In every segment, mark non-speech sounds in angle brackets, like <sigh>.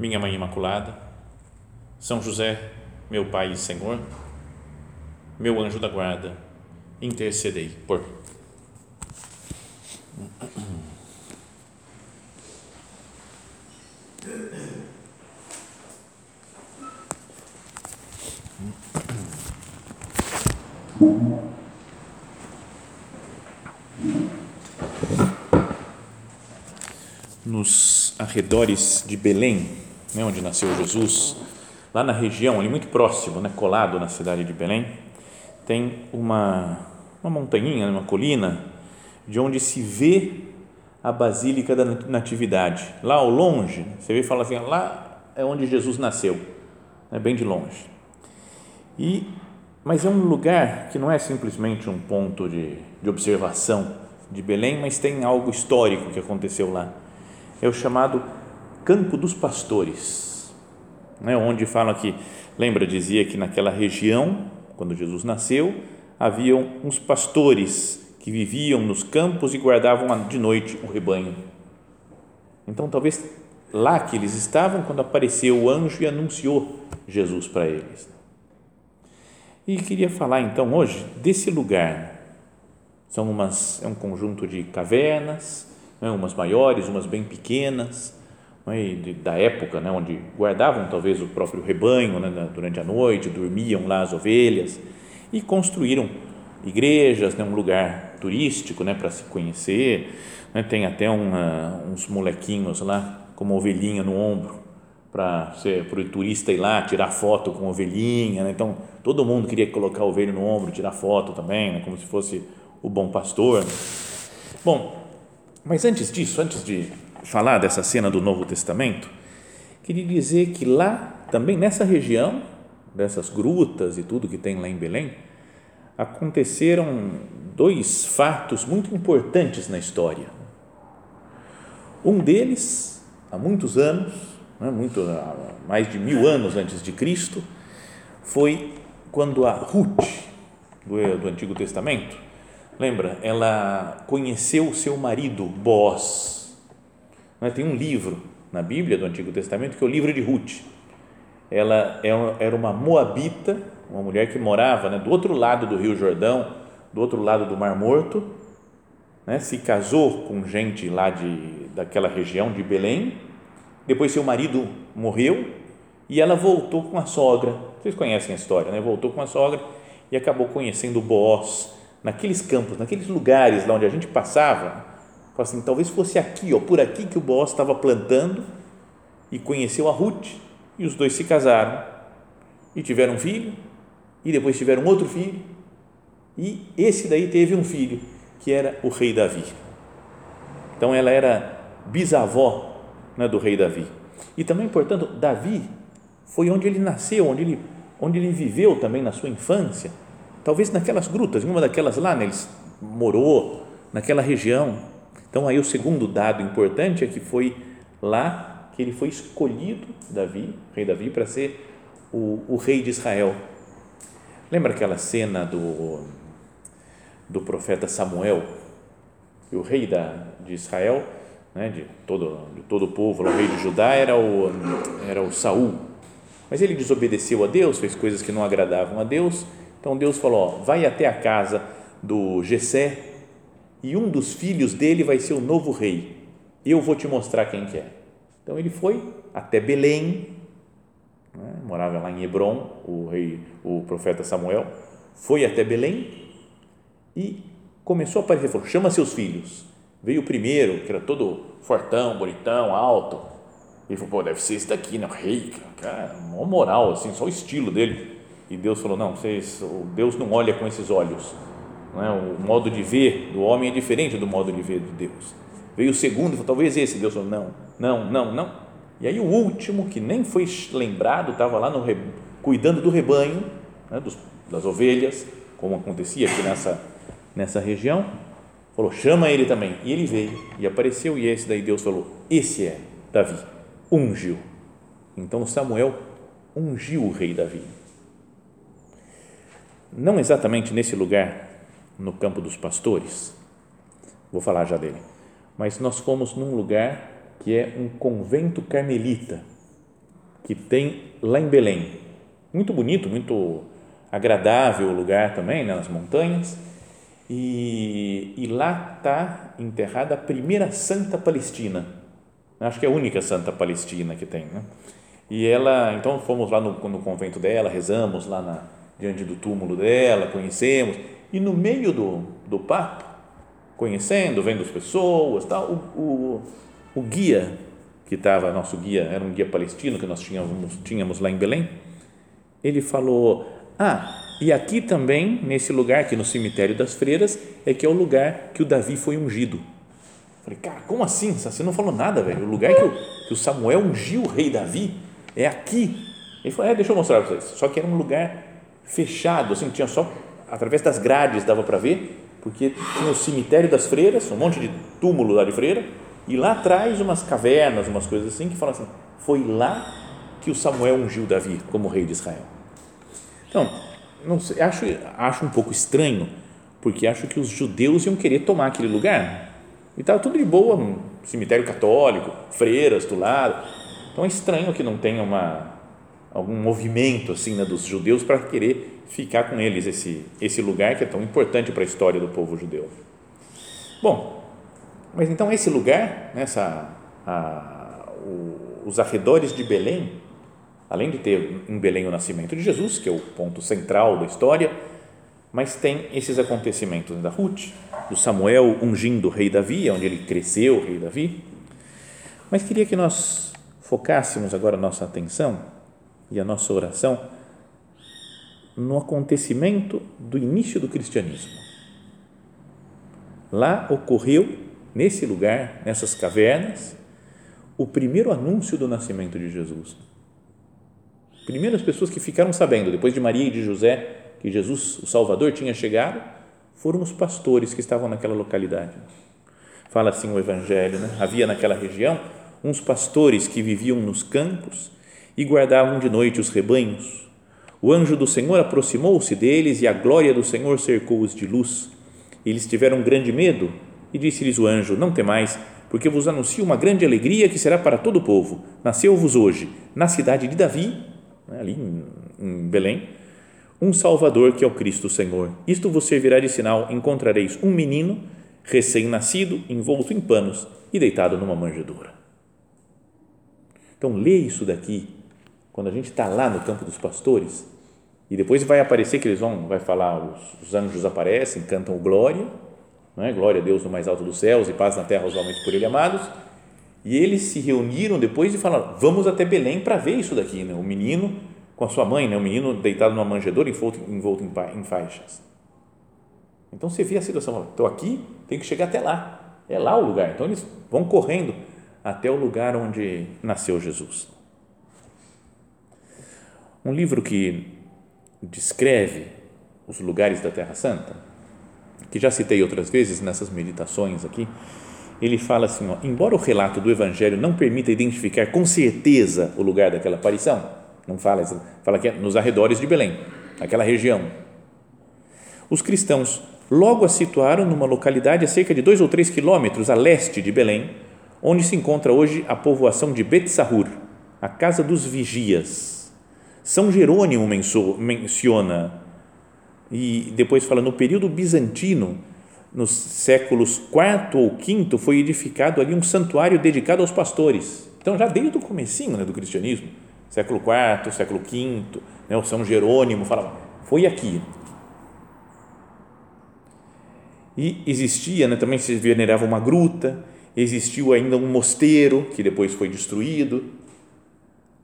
minha Mãe Imaculada, São José, meu Pai e Senhor, meu anjo da guarda, intercedei por Nos arredores de Belém, né, onde nasceu Jesus, lá na região, ali muito próximo, né, colado na cidade de Belém, tem uma, uma montanha, uma colina, de onde se vê a Basílica da Natividade. Lá ao longe, você vê e fala assim, lá é onde Jesus nasceu, é bem de longe. E, mas é um lugar que não é simplesmente um ponto de, de observação de Belém, mas tem algo histórico que aconteceu lá. É o chamado Campo dos Pastores, né, onde fala que, lembra, dizia que naquela região, quando Jesus nasceu, haviam uns pastores que viviam nos campos e guardavam de noite o rebanho. Então, talvez lá que eles estavam quando apareceu o anjo e anunciou Jesus para eles. E queria falar então hoje desse lugar. São umas, é um conjunto de cavernas, né, umas maiores, umas bem pequenas, né, da época, né, onde guardavam talvez o próprio rebanho né, durante a noite, dormiam lá as ovelhas e construíram igrejas, né, um lugar turístico né, para se conhecer. Né, tem até uma, uns molequinhos lá com uma ovelhinha no ombro para o turista ir lá tirar foto com a ovelhinha. Né, então todo mundo queria colocar a ovelha no ombro, tirar foto também, né, como se fosse o bom pastor. Bom, mas antes disso, antes de falar dessa cena do Novo Testamento, queria dizer que lá, também nessa região, dessas grutas e tudo que tem lá em Belém, aconteceram dois fatos muito importantes na história. Um deles, há muitos anos, né, muito, mais de mil anos antes de Cristo, foi quando a Ruth, do, do Antigo Testamento, lembra? Ela conheceu o seu marido, Boaz, né? Tem um livro na Bíblia do Antigo Testamento que é o livro de Ruth. Ela é era uma moabita, uma mulher que morava né, do outro lado do Rio Jordão, do outro lado do Mar Morto, né, se casou com gente lá de, daquela região de Belém. Depois seu marido morreu e ela voltou com a sogra. Vocês conhecem a história, né? Voltou com a sogra e acabou conhecendo Boaz naqueles campos, naqueles lugares lá onde a gente passava Fala assim, talvez fosse aqui, ó, por aqui que o Boaz estava plantando e conheceu a Ruth e os dois se casaram e tiveram um filho e depois tiveram outro filho e esse daí teve um filho que era o rei Davi. Então ela era bisavó né, do rei Davi. E também, portanto, Davi foi onde ele nasceu, onde ele, onde ele viveu também na sua infância. Talvez naquelas grutas, em uma daquelas lá, né, ele morou naquela região. Então, aí o segundo dado importante é que foi lá que ele foi escolhido, Davi, rei Davi, para ser o, o rei de Israel. Lembra aquela cena do, do profeta Samuel? O rei da, de Israel, né, de, todo, de todo o povo, o rei de Judá era o, era o Saul. Mas ele desobedeceu a Deus, fez coisas que não agradavam a Deus. Então Deus falou: ó, vai até a casa do Gesé, e um dos filhos dele vai ser o novo rei. Eu vou te mostrar quem que é. Então ele foi até Belém, né? morava lá em Hebron, o rei, o profeta Samuel, foi até Belém e começou a aparecer, falou, chama seus filhos. Veio o primeiro, que era todo fortão, bonitão, alto. Ele falou, pô, deve ser esse daqui, né? Rei, cara, mó moral, assim, só o estilo dele. E Deus falou, não, vocês, Deus não olha com esses olhos é? O modo de ver do homem é diferente do modo de ver de Deus. Veio o segundo, falou, talvez esse. Deus falou, não, não, não, não. E aí o último, que nem foi lembrado, estava lá no, cuidando do rebanho, né, dos, das ovelhas, como acontecia aqui nessa, nessa região, falou: chama ele também. E ele veio e apareceu, e esse daí Deus falou: esse é Davi, ungiu. Então Samuel ungiu o rei Davi. Não exatamente nesse lugar, no campo dos pastores, vou falar já dele, mas nós fomos num lugar que é um convento carmelita, que tem lá em Belém. Muito bonito, muito agradável o lugar também, né, nas montanhas. E, e lá está enterrada a primeira santa palestina. Acho que é a única santa palestina que tem. Né? E ela, então fomos lá no, no convento dela, rezamos lá na, diante do túmulo dela, conhecemos. E no meio do, do papo, conhecendo, vendo as pessoas, tal, o, o, o guia que estava, nosso guia, era um guia palestino que nós tínhamos, tínhamos lá em Belém, ele falou: Ah, e aqui também, nesse lugar, aqui no cemitério das freiras, é que é o lugar que o Davi foi ungido. Falei, cara, como assim? Você não falou nada, velho. O lugar que o, que o Samuel ungiu o rei Davi é aqui. Ele falou: É, deixa eu mostrar para vocês. Só que era um lugar fechado, assim, tinha só, através das grades dava para ver, porque tinha o cemitério das freiras, um monte de túmulo lá de freira, e lá atrás umas cavernas, umas coisas assim, que falam assim, foi lá que o Samuel ungiu Davi como rei de Israel. Então, sei, acho, acho um pouco estranho, porque acho que os judeus iam querer tomar aquele lugar. E estava tudo de boa, um cemitério católico, freiras do lado. Então é estranho que não tenha uma, algum movimento assim né, dos judeus para querer ficar com eles esse, esse lugar que é tão importante para a história do povo judeu. Bom, mas então esse lugar, nessa, a, o, os arredores de Belém, além de ter em Belém o nascimento de Jesus, que é o ponto central da história, mas tem esses acontecimentos da Ruth, do Samuel ungindo o rei Davi, onde ele cresceu, o rei Davi. Mas queria que nós focássemos agora a nossa atenção e a nossa oração no acontecimento do início do cristianismo. Lá ocorreu nesse lugar, nessas cavernas, o primeiro anúncio do nascimento de Jesus. Primeiras pessoas que ficaram sabendo, depois de Maria e de José, que Jesus, o Salvador, tinha chegado, foram os pastores que estavam naquela localidade. Fala assim o Evangelho, né? havia naquela região uns pastores que viviam nos campos e guardavam de noite os rebanhos. O anjo do Senhor aproximou-se deles e a glória do Senhor cercou-os de luz. Eles tiveram grande medo e disse-lhes o anjo: Não temais, porque vos anuncio uma grande alegria que será para todo o povo. Nasceu-vos hoje, na cidade de Davi, né, ali em Belém, um Salvador que é o Cristo Senhor. Isto vos servirá de sinal: encontrareis um menino recém-nascido, envolto em panos e deitado numa manjedoura. Então, lê isso daqui, quando a gente está lá no campo dos pastores, e depois vai aparecer que eles vão, vai falar, os, os anjos aparecem, cantam glória, é? glória a Deus no mais alto dos céus e paz na terra aos homens por ele amados. E eles se reuniram depois e falaram: Vamos até Belém para ver isso daqui, né? o menino com a sua mãe, né? o menino deitado numa manjedoura envolto, envolto em, faixas. Então você vê a situação: estou aqui, tenho que chegar até lá, é lá o lugar. Então eles vão correndo até o lugar onde nasceu Jesus. Um livro que descreve os lugares da Terra Santa que já citei outras vezes nessas meditações aqui, ele fala assim: ó, embora o relato do Evangelho não permita identificar com certeza o lugar daquela aparição, não fala, fala que é nos arredores de Belém, aquela região. Os cristãos logo a situaram numa localidade a cerca de dois ou três quilômetros a leste de Belém, onde se encontra hoje a povoação de Betsahur, a casa dos vigias. São Jerônimo menciona e depois fala no período bizantino, nos séculos IV ou V, foi edificado ali um santuário dedicado aos pastores. Então, já desde o comecinho né, do cristianismo, século IV, século V, né, o São Jerônimo fala, foi aqui. E existia, né, também se venerava uma gruta, existiu ainda um mosteiro, que depois foi destruído,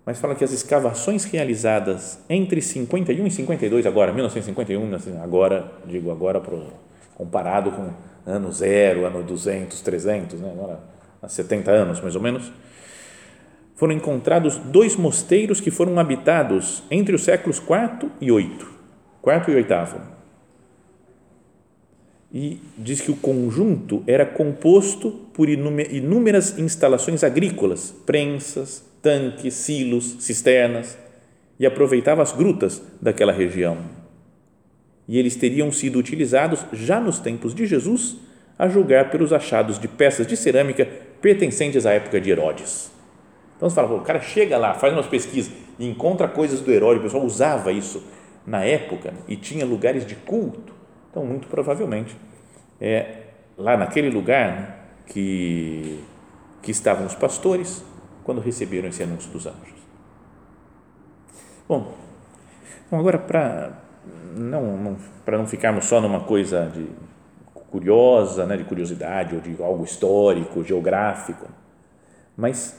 mas fala que as escavações realizadas entre 51 e 52, agora, 1951, agora, digo agora pro, comparado com ano zero, ano 200, 300, né, agora há 70 anos mais ou menos, foram encontrados dois mosteiros que foram habitados entre os séculos IV e VIII, quarto e oitavo. E diz que o conjunto era composto por inúmeras instalações agrícolas, prensas, tanques, silos, cisternas, e aproveitava as grutas daquela região. E eles teriam sido utilizados já nos tempos de Jesus, a julgar pelos achados de peças de cerâmica pertencentes à época de Herodes. Então você fala, o cara chega lá, faz umas pesquisas e encontra coisas do Herói, o pessoal usava isso na época e tinha lugares de culto. Então, muito provavelmente, é lá naquele lugar que, que estavam os pastores quando receberam esse anúncio dos anjos. Bom, então agora para não, não para não ficarmos só numa coisa de curiosa, né, de curiosidade ou de algo histórico, geográfico, mas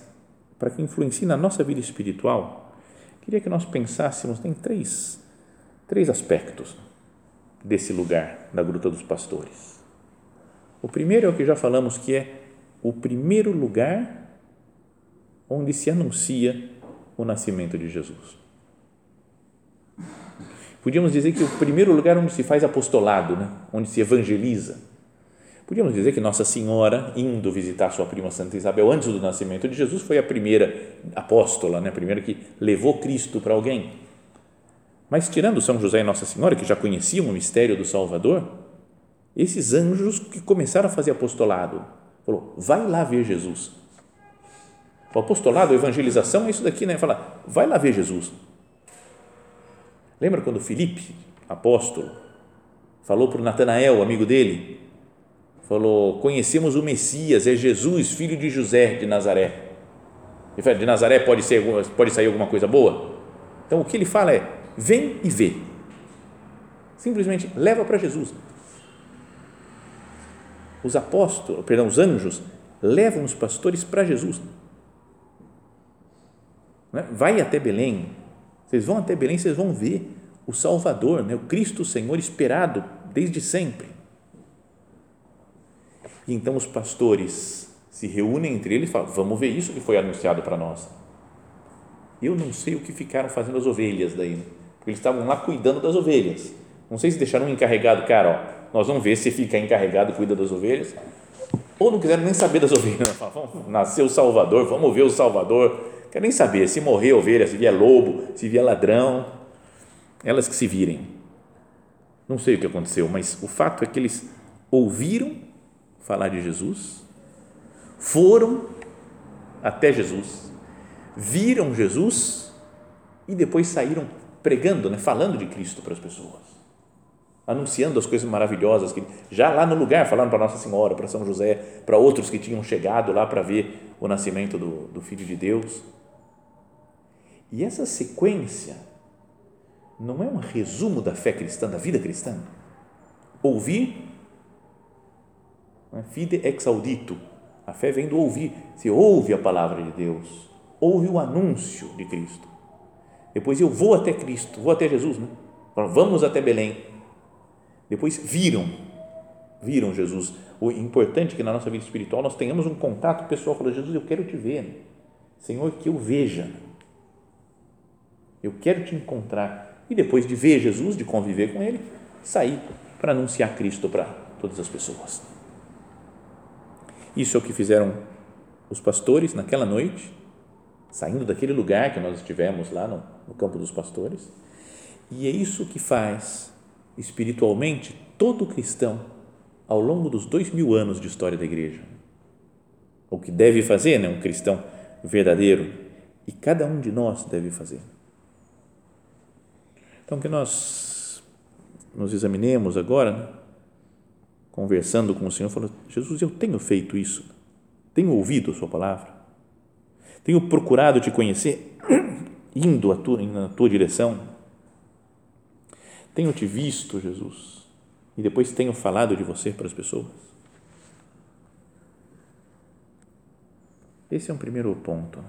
para que influencie na nossa vida espiritual, queria que nós pensássemos em três, três aspectos desse lugar da Gruta dos Pastores. O primeiro é o que já falamos, que é o primeiro lugar onde se anuncia o nascimento de Jesus. Podíamos dizer que o primeiro lugar onde se faz apostolado, né? onde se evangeliza, Podíamos dizer que Nossa Senhora, indo visitar sua prima Santa Isabel antes do nascimento de Jesus, foi a primeira apóstola, né? a primeira que levou Cristo para alguém. Mas, tirando São José e Nossa Senhora, que já conheciam o mistério do Salvador, esses anjos que começaram a fazer apostolado, falou: vai lá ver Jesus. O apostolado, a evangelização é isso daqui, né? Fala, vai lá ver Jesus. Lembra quando Filipe, apóstolo, falou para o Natanael, amigo dele, falou: Conhecemos o Messias, é Jesus, filho de José de Nazaré. Ele fala, de Nazaré pode, ser, pode sair alguma coisa boa? Então o que ele fala é: vem e vê. Simplesmente leva para Jesus. Os apóstolos, perdão, os anjos levam os pastores para Jesus. Né? Vai até Belém. Vocês vão até Belém, vocês vão ver o Salvador, né? o Cristo Senhor esperado desde sempre. E então os pastores se reúnem entre eles e falam: Vamos ver isso que foi anunciado para nós. Eu não sei o que ficaram fazendo as ovelhas daí, né? Eles estavam lá cuidando das ovelhas. Não sei se deixaram um encarregado, cara, ó, nós vamos ver se fica encarregado cuida das ovelhas, ou não quiseram nem saber das ovelhas. Falaram, nasceu o Salvador, vamos ver o Salvador. Quer nem saber se morrer ovelha, se vier lobo, se vier ladrão, elas que se virem. Não sei o que aconteceu, mas o fato é que eles ouviram falar de Jesus, foram até Jesus, viram Jesus e depois saíram pregando, né, falando de Cristo para as pessoas, anunciando as coisas maravilhosas que já lá no lugar falando para Nossa Senhora, para São José, para outros que tinham chegado lá para ver o nascimento do, do Filho de Deus. E essa sequência não é um resumo da fé cristã, da vida cristã? Ouvir né? Fide ex audito. A fé vem do ouvir. Você ouve a palavra de Deus, ouve o anúncio de Cristo. Depois eu vou até Cristo, vou até Jesus, né? Vamos até Belém. Depois viram, viram Jesus. O importante é que na nossa vida espiritual nós tenhamos um contato pessoal. Falou, Jesus, eu quero te ver. Senhor, que eu veja. Eu quero te encontrar. E depois de ver Jesus, de conviver com Ele, sair para anunciar Cristo para todas as pessoas. Isso é o que fizeram os pastores naquela noite, saindo daquele lugar que nós estivemos lá no, no campo dos pastores. E é isso que faz espiritualmente todo cristão ao longo dos dois mil anos de história da igreja. O que deve fazer, né, um cristão verdadeiro, e cada um de nós deve fazer. Então, que nós nos examinemos agora, né? conversando com o Senhor, falou: Jesus, eu tenho feito isso, tenho ouvido a Sua palavra, tenho procurado te conhecer, <clears throat> indo na tua direção, tenho te visto, Jesus, e depois tenho falado de você para as pessoas. Esse é um primeiro ponto.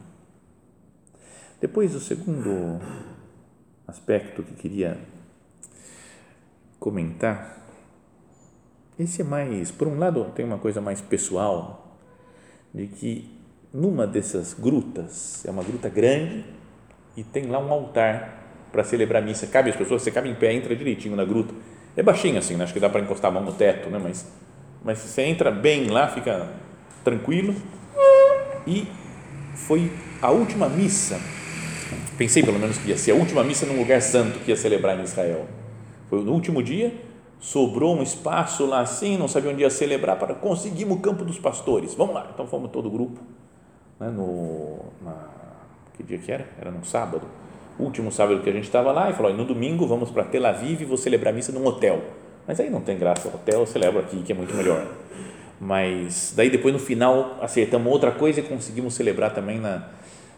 Depois, o segundo aspecto que queria comentar esse é mais, por um lado, tem uma coisa mais pessoal, de que numa dessas grutas, é uma gruta grande e tem lá um altar para celebrar a missa. Cabe as pessoas, você cabe em pé, entra direitinho na gruta. É baixinho assim, né? acho que dá para encostar a mão no teto, né? mas, mas você entra bem lá, fica tranquilo. E foi a última missa, pensei pelo menos que ia ser a última missa num lugar santo que ia celebrar em Israel. Foi no último dia, sobrou um espaço lá assim, não sabia onde ia celebrar, para conseguimos o campo dos pastores. Vamos lá, então fomos todo o grupo, né, no, na, que dia que era? Era num sábado, último sábado que a gente estava lá, e falou, no domingo vamos para Tel Aviv e vou celebrar a missa num hotel. Mas aí não tem graça, hotel eu celebro aqui, que é muito melhor. Mas daí depois no final acertamos outra coisa e conseguimos celebrar também na,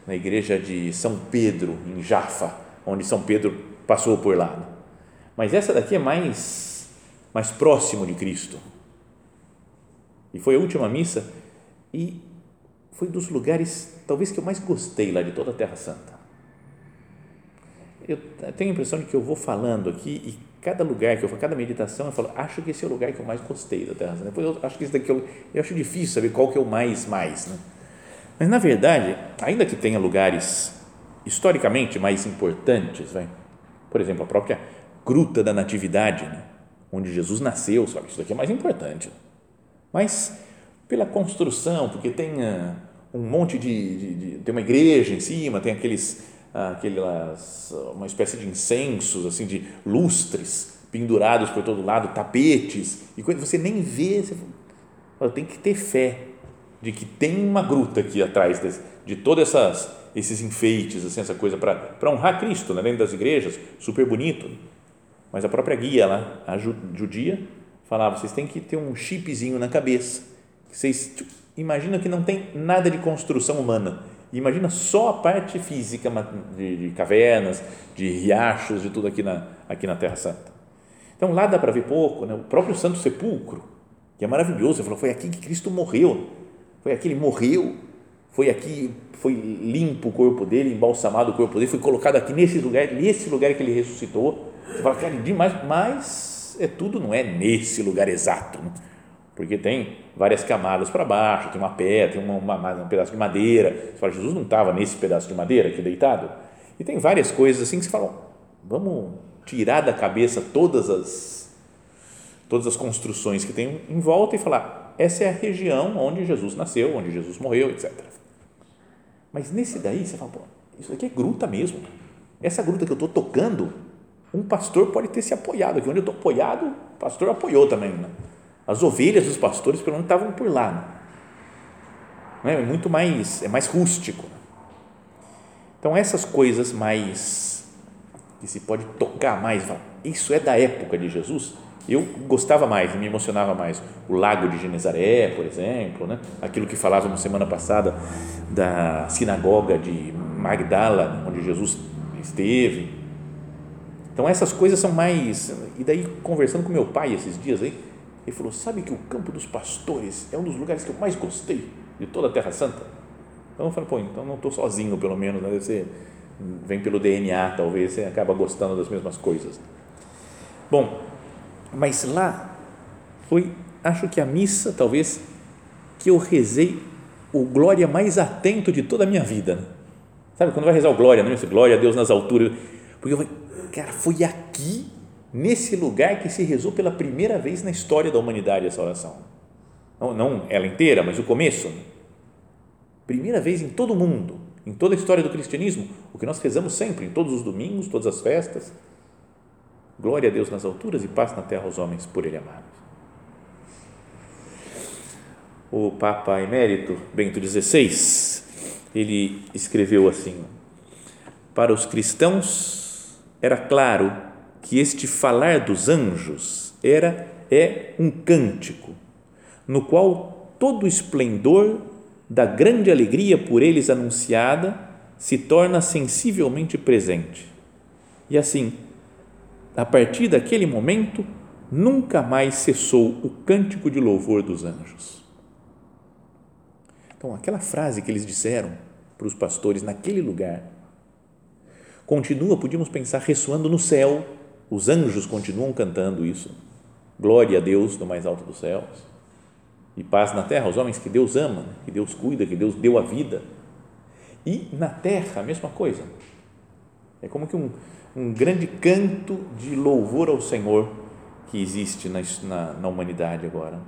na igreja de São Pedro, em Jaffa, onde São Pedro passou por lá. Mas essa daqui é mais, mais próximo de Cristo. E foi a última missa e foi dos lugares talvez que eu mais gostei lá de toda a Terra Santa. Eu tenho a impressão de que eu vou falando aqui e cada lugar que eu faço, cada meditação, eu falo, acho que esse é o lugar que eu mais gostei da Terra Santa. Depois eu acho que esse daqui eu, eu acho difícil saber qual que é o mais mais, né? Mas na verdade, ainda que tenha lugares historicamente mais importantes, vai, por exemplo, a própria Gruta da Natividade, né? onde Jesus nasceu, que isso daqui é mais importante. Mas pela construção, porque tem uh, um monte de, de, de, tem uma igreja em cima, tem aqueles aquelas uma espécie de incensos assim de lustres pendurados por todo lado, tapetes e quando você nem vê, você fala, tem que ter fé de que tem uma gruta aqui atrás de, de todas essas esses enfeites, assim, essa coisa para honrar Cristo, né, dentro das igrejas, super bonito mas a própria guia lá, a judia, falava: vocês têm que ter um chipzinho na cabeça. Vocês tipo, imagina que não tem nada de construção humana. Imagina só a parte física de, de cavernas, de riachos, de tudo aqui na, aqui na Terra Santa. Então lá dá para ver pouco, né? o próprio Santo Sepulcro, que é maravilhoso. Ele falou: foi aqui que Cristo morreu. Foi aqui, ele morreu. Foi aqui, foi limpo o corpo dele, embalsamado o corpo dele, foi colocado aqui nesse lugar, nesse lugar que ele ressuscitou você fala, cara, demais, mas é tudo não é nesse lugar exato, né? Porque tem várias camadas para baixo, tem uma pedra, tem uma, uma, um pedaço de madeira. Você fala, Jesus não estava nesse pedaço de madeira aqui deitado? E tem várias coisas assim que você fala, vamos tirar da cabeça todas as, todas as construções que tem em volta e falar, essa é a região onde Jesus nasceu, onde Jesus morreu, etc. Mas nesse daí você fala, isso aqui é gruta mesmo. Essa gruta que eu estou tocando um pastor pode ter se apoiado aqui. Onde eu estou apoiado, o pastor apoiou também. Né? As ovelhas dos pastores, pelo menos, estavam por lá. Né? É muito mais, é mais rústico. Então, essas coisas mais, que se pode tocar mais, isso é da época de Jesus, eu gostava mais, me emocionava mais. O lago de Genezaré, por exemplo, né? aquilo que falávamos semana passada da sinagoga de Magdala, onde Jesus esteve, então essas coisas são mais. E daí, conversando com meu pai esses dias aí, ele falou: Sabe que o Campo dos Pastores é um dos lugares que eu mais gostei de toda a Terra Santa? Então eu falei: Pô, então não estou sozinho, pelo menos, né? Ser, vem pelo DNA, talvez você acaba gostando das mesmas coisas. Bom, mas lá foi, acho que a missa, talvez, que eu rezei o glória mais atento de toda a minha vida. Né? Sabe, quando vai rezar o glória, não é isso? Glória a Deus nas alturas. Porque eu falei, cara, foi aqui, nesse lugar, que se rezou pela primeira vez na história da humanidade essa oração. Não, não ela inteira, mas o começo. Primeira vez em todo o mundo, em toda a história do cristianismo, o que nós rezamos sempre, em todos os domingos, todas as festas. Glória a Deus nas alturas e paz na terra aos homens por Ele amados. O Papa Emérito Bento XVI, ele escreveu assim: Para os cristãos era claro que este falar dos anjos era é um cântico no qual todo o esplendor da grande alegria por eles anunciada se torna sensivelmente presente. E assim, a partir daquele momento, nunca mais cessou o cântico de louvor dos anjos. Então, aquela frase que eles disseram para os pastores naquele lugar, continua, podíamos pensar, ressoando no céu. Os anjos continuam cantando isso. Glória a Deus no mais alto dos céus. e paz na terra, os homens que Deus ama, que Deus cuida, que Deus deu a vida. E na terra, a mesma coisa. É como que um, um grande canto de louvor ao Senhor que existe na, na, na humanidade agora.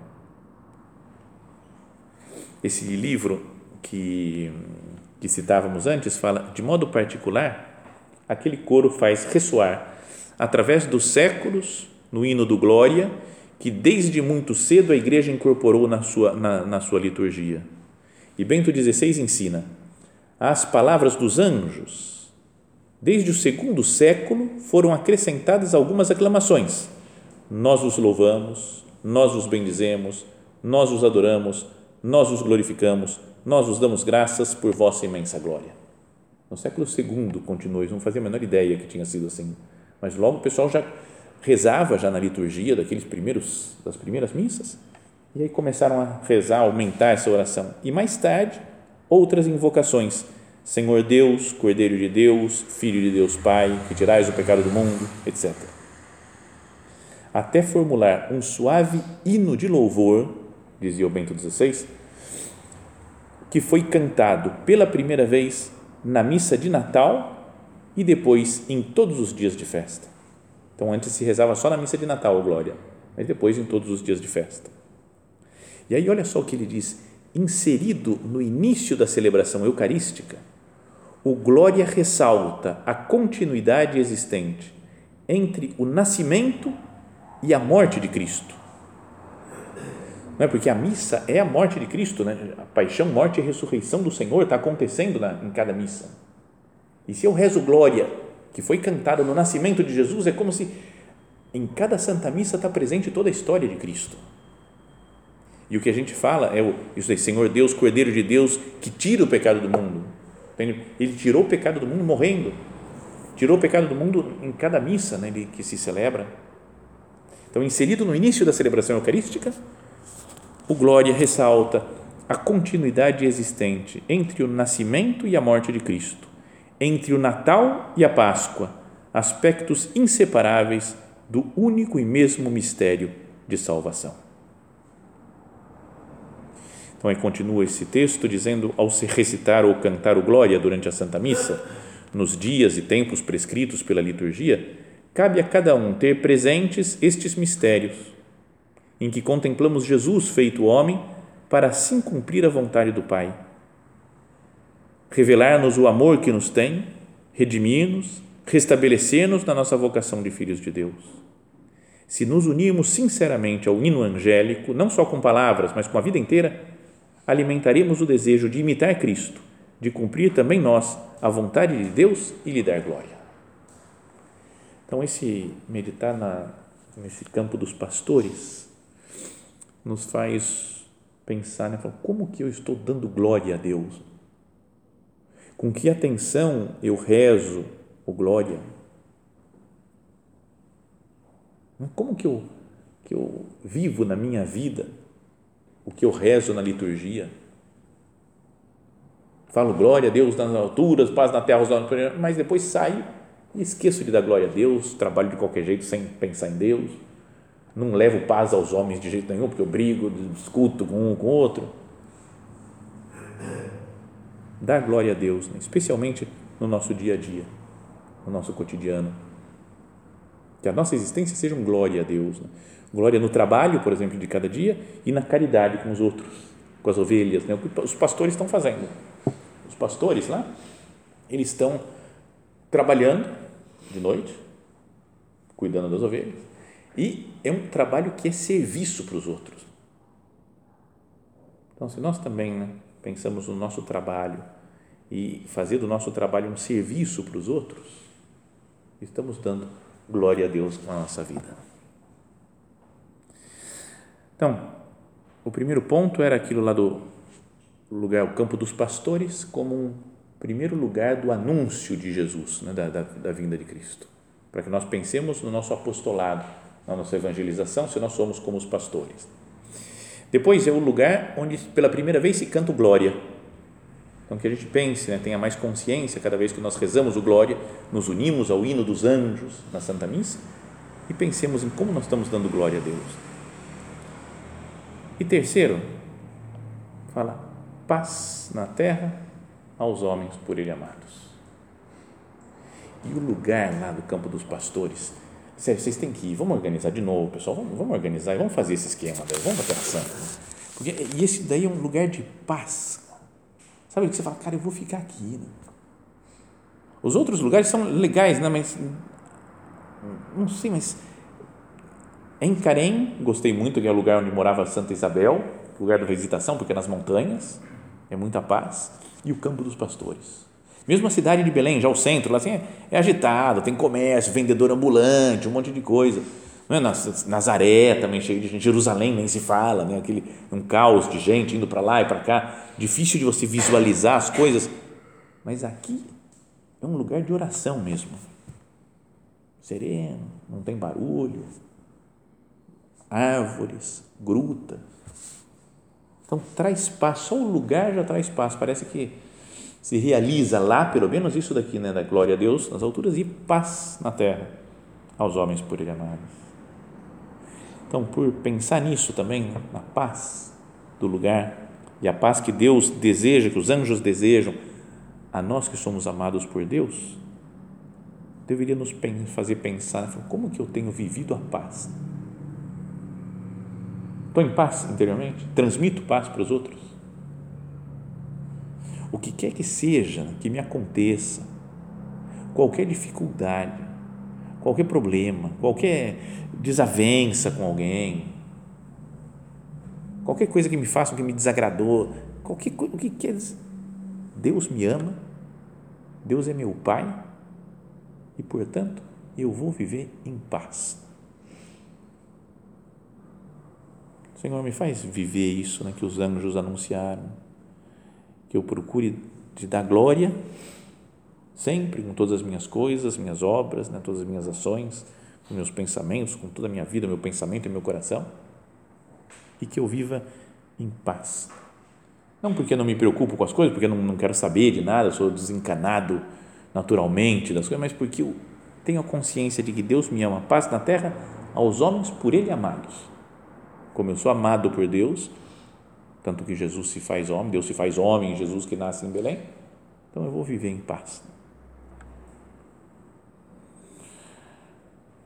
Esse livro que, que citávamos antes fala, de modo particular, aquele coro faz ressoar, através dos séculos, no hino do Glória, que desde muito cedo a igreja incorporou na sua, na, na sua liturgia. E Bento XVI ensina: as palavras dos anjos, desde o segundo século, foram acrescentadas algumas aclamações. Nós os louvamos, nós os bendizemos, nós os adoramos, nós os glorificamos, nós os damos graças por vossa imensa glória. No século II continuou, não fazia a menor ideia que tinha sido assim, mas logo o pessoal já rezava já na liturgia daqueles primeiros das primeiras missas. E aí começaram a rezar, aumentar essa oração. E mais tarde, outras invocações. Senhor Deus, Cordeiro de Deus, Filho de Deus Pai, que tirais o pecado do mundo, etc. Até formular um suave hino de louvor, dizia o Bento XVI, que foi cantado pela primeira vez na missa de Natal e depois em todos os dias de festa. Então, antes se rezava só na missa de Natal, glória, mas depois em todos os dias de festa. E aí, olha só o que ele diz: inserido no início da celebração eucarística, o glória ressalta a continuidade existente entre o nascimento e a morte de Cristo. Não é porque a missa é a morte de Cristo, né? A paixão, morte e ressurreição do Senhor está acontecendo na, em cada missa. E se eu rezo glória que foi cantada no nascimento de Jesus, é como se em cada Santa Missa está presente toda a história de Cristo. E o que a gente fala é o isso aí, Senhor Deus, Cordeiro de Deus, que tira o pecado do mundo. Ele tirou o pecado do mundo morrendo. Tirou o pecado do mundo em cada missa né, que se celebra. Então, inserido no início da celebração eucarística, o Glória ressalta a continuidade existente entre o nascimento e a morte de Cristo entre o Natal e a Páscoa, aspectos inseparáveis do único e mesmo mistério de salvação. Então aí continua esse texto dizendo ao se recitar ou cantar o glória durante a Santa Missa, nos dias e tempos prescritos pela liturgia, cabe a cada um ter presentes estes mistérios, em que contemplamos Jesus feito homem para assim cumprir a vontade do Pai revelar-nos o amor que nos tem, redimir-nos, restabelecer-nos na nossa vocação de filhos de Deus. Se nos unirmos sinceramente ao hino angélico, não só com palavras, mas com a vida inteira, alimentaremos o desejo de imitar Cristo, de cumprir também nós a vontade de Deus e lhe dar glória. Então, esse meditar na, nesse campo dos pastores nos faz pensar, né, como que eu estou dando glória a Deus? Com que atenção eu rezo o glória? Como que eu, que eu vivo na minha vida o que eu rezo na liturgia? Falo glória a Deus nas alturas, paz na terra, mas depois saio e esqueço de dar glória a Deus, trabalho de qualquer jeito sem pensar em Deus, não levo paz aos homens de jeito nenhum, porque eu brigo, discuto com um com o outro dar glória a Deus, né? especialmente no nosso dia a dia, no nosso cotidiano. Que a nossa existência seja um glória a Deus. Né? Glória no trabalho, por exemplo, de cada dia e na caridade com os outros, com as ovelhas. Né? O que os pastores estão fazendo. Os pastores lá, eles estão trabalhando de noite, cuidando das ovelhas, e é um trabalho que é serviço para os outros. Então, se nós também né, pensamos no nosso trabalho e fazer do nosso trabalho um serviço para os outros, estamos dando glória a Deus na nossa vida. Então, o primeiro ponto era aquilo lá do lugar, o campo dos pastores, como um primeiro lugar do anúncio de Jesus, né, da, da, da vinda de Cristo, para que nós pensemos no nosso apostolado, na nossa evangelização, se nós somos como os pastores. Depois é o lugar onde pela primeira vez se canta o glória. Então que a gente pense, né, tenha mais consciência cada vez que nós rezamos o glória, nos unimos ao hino dos anjos na Santa Missa e pensemos em como nós estamos dando glória a Deus. E terceiro, fala paz na terra aos homens por ele amados. E o lugar lá do campo dos pastores, vocês têm que ir, vamos organizar de novo, pessoal, vamos, vamos organizar, vamos fazer esse esquema, vamos para a Santa. Porque, e esse daí é um lugar de paz. Sabe que você fala, cara, eu vou ficar aqui. Né? Os outros lugares são legais, né? mas não sei, mas em Carém, gostei muito, que é o lugar onde morava Santa Isabel, lugar da visitação, porque é nas montanhas, é muita paz, e o campo dos pastores. Mesmo a cidade de Belém, já o centro, lá assim, é, é agitado, tem comércio, vendedor ambulante, um monte de coisa. Não é? Nazaré também cheio de gente, Jerusalém nem se fala, né? Aquele, um caos de gente indo para lá e para cá, difícil de você visualizar as coisas, mas aqui é um lugar de oração mesmo, sereno, não tem barulho, árvores, grutas. Então traz paz, só o lugar já traz paz. Parece que se realiza lá, pelo menos isso daqui, né, da glória a Deus nas alturas e paz na terra aos homens por ele amados. Então, por pensar nisso também, na paz do lugar e a paz que Deus deseja, que os anjos desejam a nós que somos amados por Deus, deveria nos fazer pensar como que eu tenho vivido a paz Estou em paz interiormente? Transmito paz para os outros? O que quer que seja que me aconteça, qualquer dificuldade, qualquer problema, qualquer desavença com alguém, qualquer coisa que me faça, que me desagradou, qualquer coisa, o que quer dizer? Deus me ama, Deus é meu Pai e, portanto, eu vou viver em paz. Senhor, me faz viver isso né, que os anjos anunciaram, que eu procure te dar glória sempre com todas as minhas coisas, minhas obras, né, todas as minhas ações, com meus pensamentos, com toda a minha vida, meu pensamento e meu coração, e que eu viva em paz. Não porque não me preocupo com as coisas, porque não, não quero saber de nada, sou desencanado naturalmente das coisas, mas porque eu tenho a consciência de que Deus me ama, paz na terra aos homens por Ele amados como eu sou amado por Deus, tanto que Jesus se faz homem, Deus se faz homem, Jesus que nasce em Belém, então eu vou viver em paz.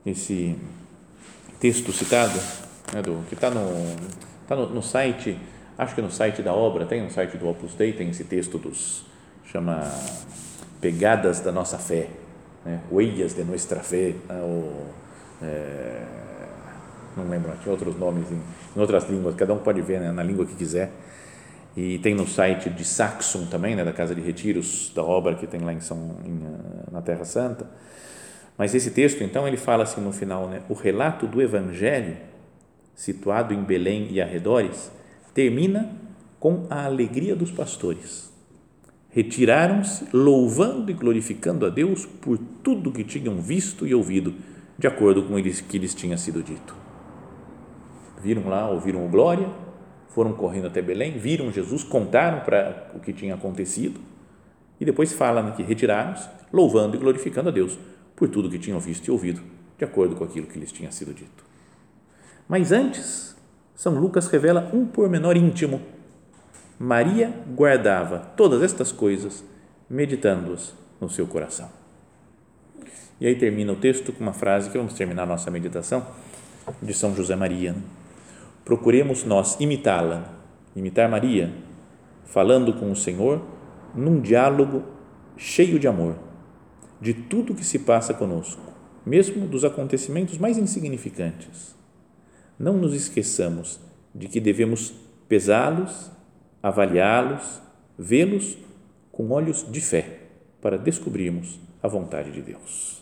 Esse texto citado, né, do, que está no, tá no, no, site, acho que no site da obra, tem no site do Opus Dei, tem esse texto dos, chama Pegadas da Nossa Fé, né, de Nuestra Fé, né, o, é, não lembro, tinha outros nomes em, em, outras línguas, cada um pode ver né, na língua que quiser. E tem no site de Saxum também, né, da Casa de Retiros, da obra que tem lá em São, em, eh, na Terra Santa. Mas esse texto, então, ele fala assim no final, né, o relato do Evangelho, situado em Belém e arredores, termina com a alegria dos pastores. Retiraram-se louvando e glorificando a Deus por tudo que tinham visto e ouvido, de acordo com o que lhes tinha sido dito viram lá, ouviram o glória, foram correndo até Belém, viram Jesus, contaram para o que tinha acontecido e depois falam que retiraram-se, louvando e glorificando a Deus por tudo que tinham visto e ouvido, de acordo com aquilo que lhes tinha sido dito. Mas antes, São Lucas revela um pormenor íntimo. Maria guardava todas estas coisas, meditando-as no seu coração. E aí termina o texto com uma frase que vamos terminar a nossa meditação de São José Maria. Né? Procuremos nós imitá-la, imitar Maria, falando com o Senhor num diálogo cheio de amor, de tudo que se passa conosco, mesmo dos acontecimentos mais insignificantes. Não nos esqueçamos de que devemos pesá-los, avaliá-los, vê-los com olhos de fé, para descobrirmos a vontade de Deus.